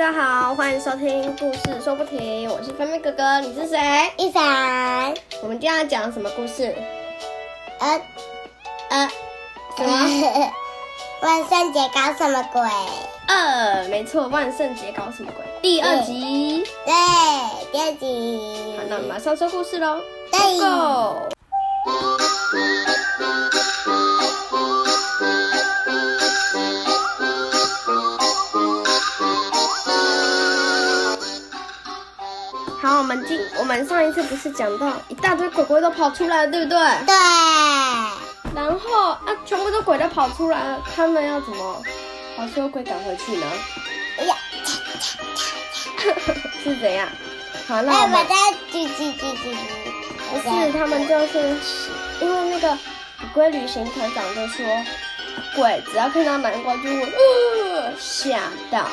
家好，欢迎收听故事说不停，我是分妹哥哥，你是谁？一凡，我们今天要讲什么故事？呃呃，什么？万圣节搞什么鬼？呃，没错，万圣节搞什么鬼？第二集。对，第二集。好，那我们马上说故事喽。对 Go！们今我们上一次不是讲到一大堆鬼鬼都跑出来了，对不对？对，然后啊，全部都鬼都跑出来了，他们要怎么把所有鬼赶回去呢？哎呀，是怎样？好，那哎，我们我在叽叽叽叽不。是他们就是因为那个鬼旅行团长就说，鬼只要看到南瓜就会呃吓到，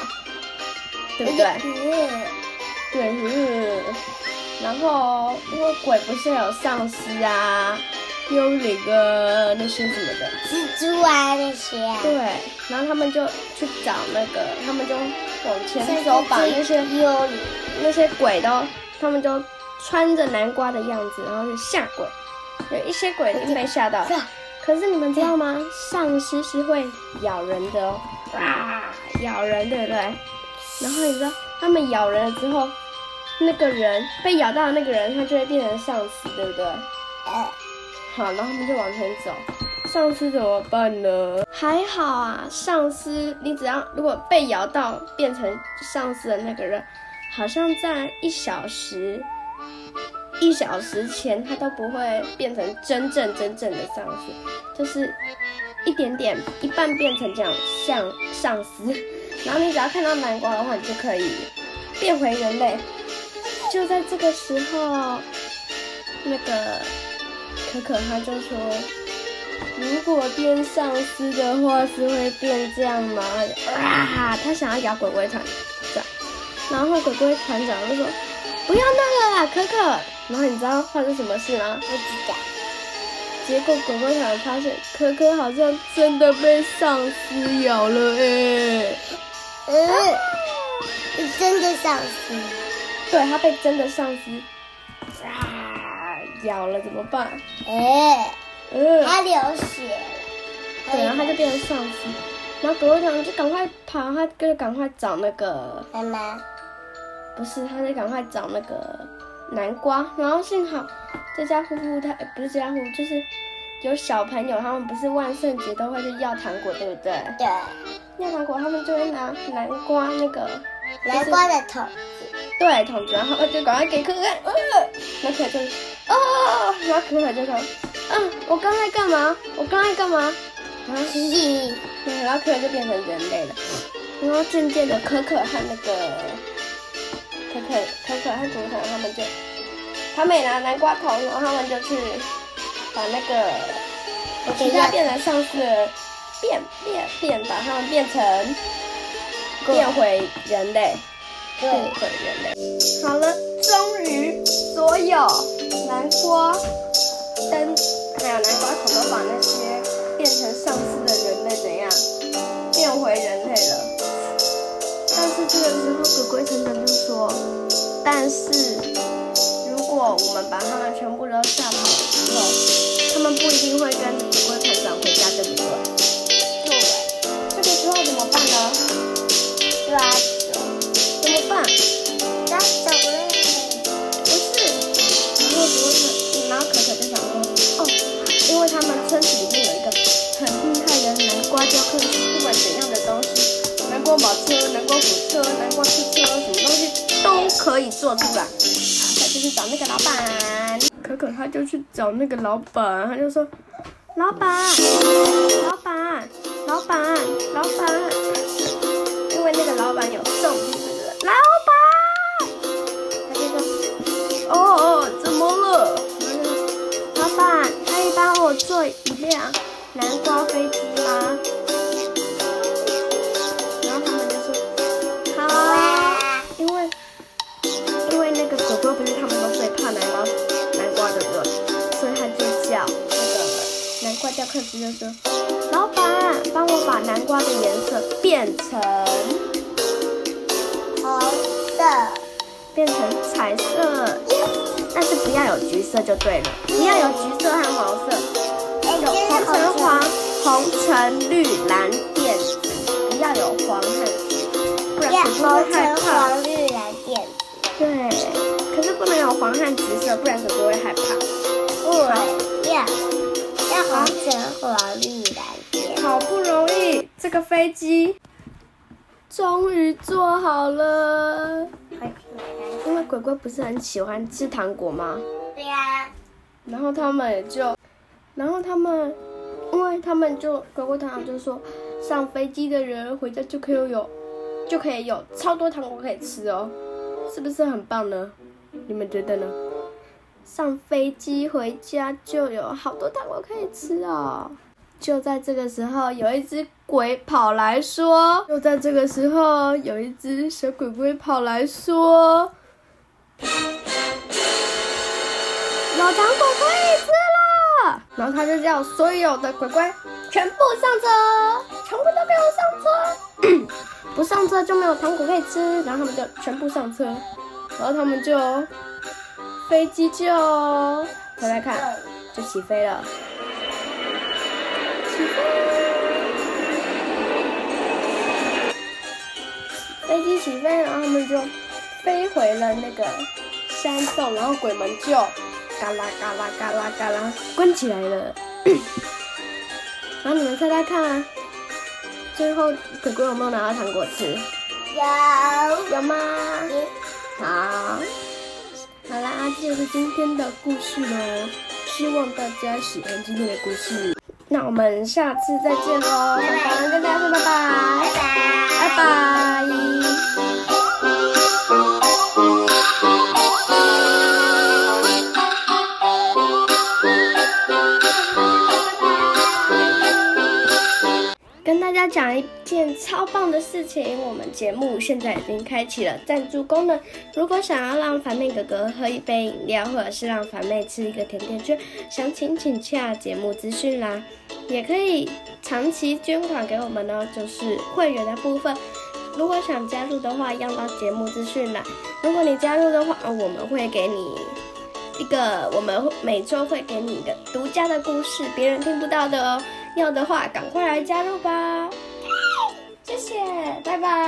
对不对？嗯对，嗯。然后因为鬼不是有丧尸啊、幽灵啊那些什么的，蜘蛛啊那些啊。对，然后他们就去找那个，他们就往前走，把那些幽灵。那些鬼都，他们就穿着南瓜的样子，然后就吓鬼。有一些鬼已经被吓到 了，可是你们知道吗？丧尸是会咬人的哦，啊，咬人，对不对？然后你知道，他们咬人了之后，那个人被咬到的那个人，他就会变成丧尸，对不对？呃，好，然后他们就往前走。丧尸怎么办呢？还好啊，丧尸你只要如果被咬到变成丧尸的那个人，好像在一小时一小时前他都不会变成真正真正的丧尸，就是一点点一半变成这样像丧尸。然后你只要看到南瓜的话，你就可以变回人类。就在这个时候，那个可可他就说，如果变丧尸的话是会变这样吗？啊，他想要咬鬼鬼团长，然后鬼鬼团长就说不要那个啦，可可。然后你知道发生什么事吗？不知道。结果鬼鬼团发现可可好像真的被丧尸咬了哎、嗯，是真的丧尸。对它被真的丧尸啊咬了，怎么办？哎，嗯，它流血了。对，然后它就变成丧尸，然后鬼鬼团就赶快跑，它就赶快找那个，妈妈。不是，它就赶快找那个南瓜，然后幸好这家户户他呃不是这家户，就是有小朋友，他们不是万圣节都会去要糖果，对不对？对，要糖果，他们就会拿南瓜那个南瓜的桶。对桶子，然后就赶快给可可看，呃，然后可可就，哦，然后可可就说，嗯，我刚才干嘛？我刚才干嘛？然后嘻，对，然后可可就变成人类了，然后渐渐的可可和那个可可可可和图腾他们就，他们也拿南瓜头，然后他们就去把那个其他变成丧尸的变变变，把他们变成变回人类。变回人类。好了，终于所有南瓜灯还有南瓜头都把那些变成丧尸的人类怎样变回人类了。但是这个时候，鬼鬼团长就说：“但是如果我们把他们全部都吓跑了之后，他们不一定会跟鬼鬼团长回家，对不对？对，这个时候怎么办？呢？对啊，怎么办？”抓走了。不是，然后不是，然后可可就想说，哦，因为他们村子里面有一个很厉害的南瓜雕刻师，不管怎样的东西，南瓜马车、南瓜火车、南瓜汽车，什么东西都可以做出来。就去找那个老板，可可他就去找那个老板，他就说，老板，老板，把南瓜的颜色变成红色，变成彩色，但是不要有橘色就对了，不要有橘色和黄色，哎，有橙黄黄，红橙绿蓝靛紫，不要有黄和紫，不然要鬼鬼红会害橙怕。黄绿蓝靛紫，对，可是不能有黄和橘色，不然鬼鬼会害怕。对，要要红橙黄绿蓝靛，好不容易这个飞机终于做好了，因为鬼鬼不是很喜欢吃糖果吗？对呀，然后他们也就，然后他们，因为他们就鬼鬼糖糖就说，上飞机的人回家就可以有，就可以有超多糖果可以吃哦，是不是很棒呢？你们觉得呢？上飞机回家就有好多糖果可以吃哦。就在这个时候，有一只鬼跑来说，就在这个时候，有一只小鬼鬼跑来说，有糖果可以吃了。然后他就叫所有的鬼鬼全部上车，全部都给我上车，不上车就没有糖果可以吃。然后他们就全部上车，然后他们就飞机就大家看，就起飞了。飞机起飞，然后他们就飞回了那个山洞，然后鬼门就嘎啦嘎啦嘎啦嘎啦关起来了。然后你们猜猜看，最后鬼鬼有没有拿到糖果吃？有有吗？好，好啦，这就是今天的故事喽。希望大家喜欢今天的故事。那我们下次再见喽！拜拜跟大家说拜拜，件超棒的事情，我们节目现在已经开启了赞助功能。如果想要让凡妹哥哥喝一杯饮料，或者是让凡妹吃一个甜甜圈，详情请洽节目资讯啦。也可以长期捐款给我们哦，就是会员的部分。如果想加入的话，要到节目资讯啦。如果你加入的话，我们会给你一个，我们每周会给你一个独家的故事，别人听不到的哦。要的话，赶快来加入吧！谢谢，拜拜。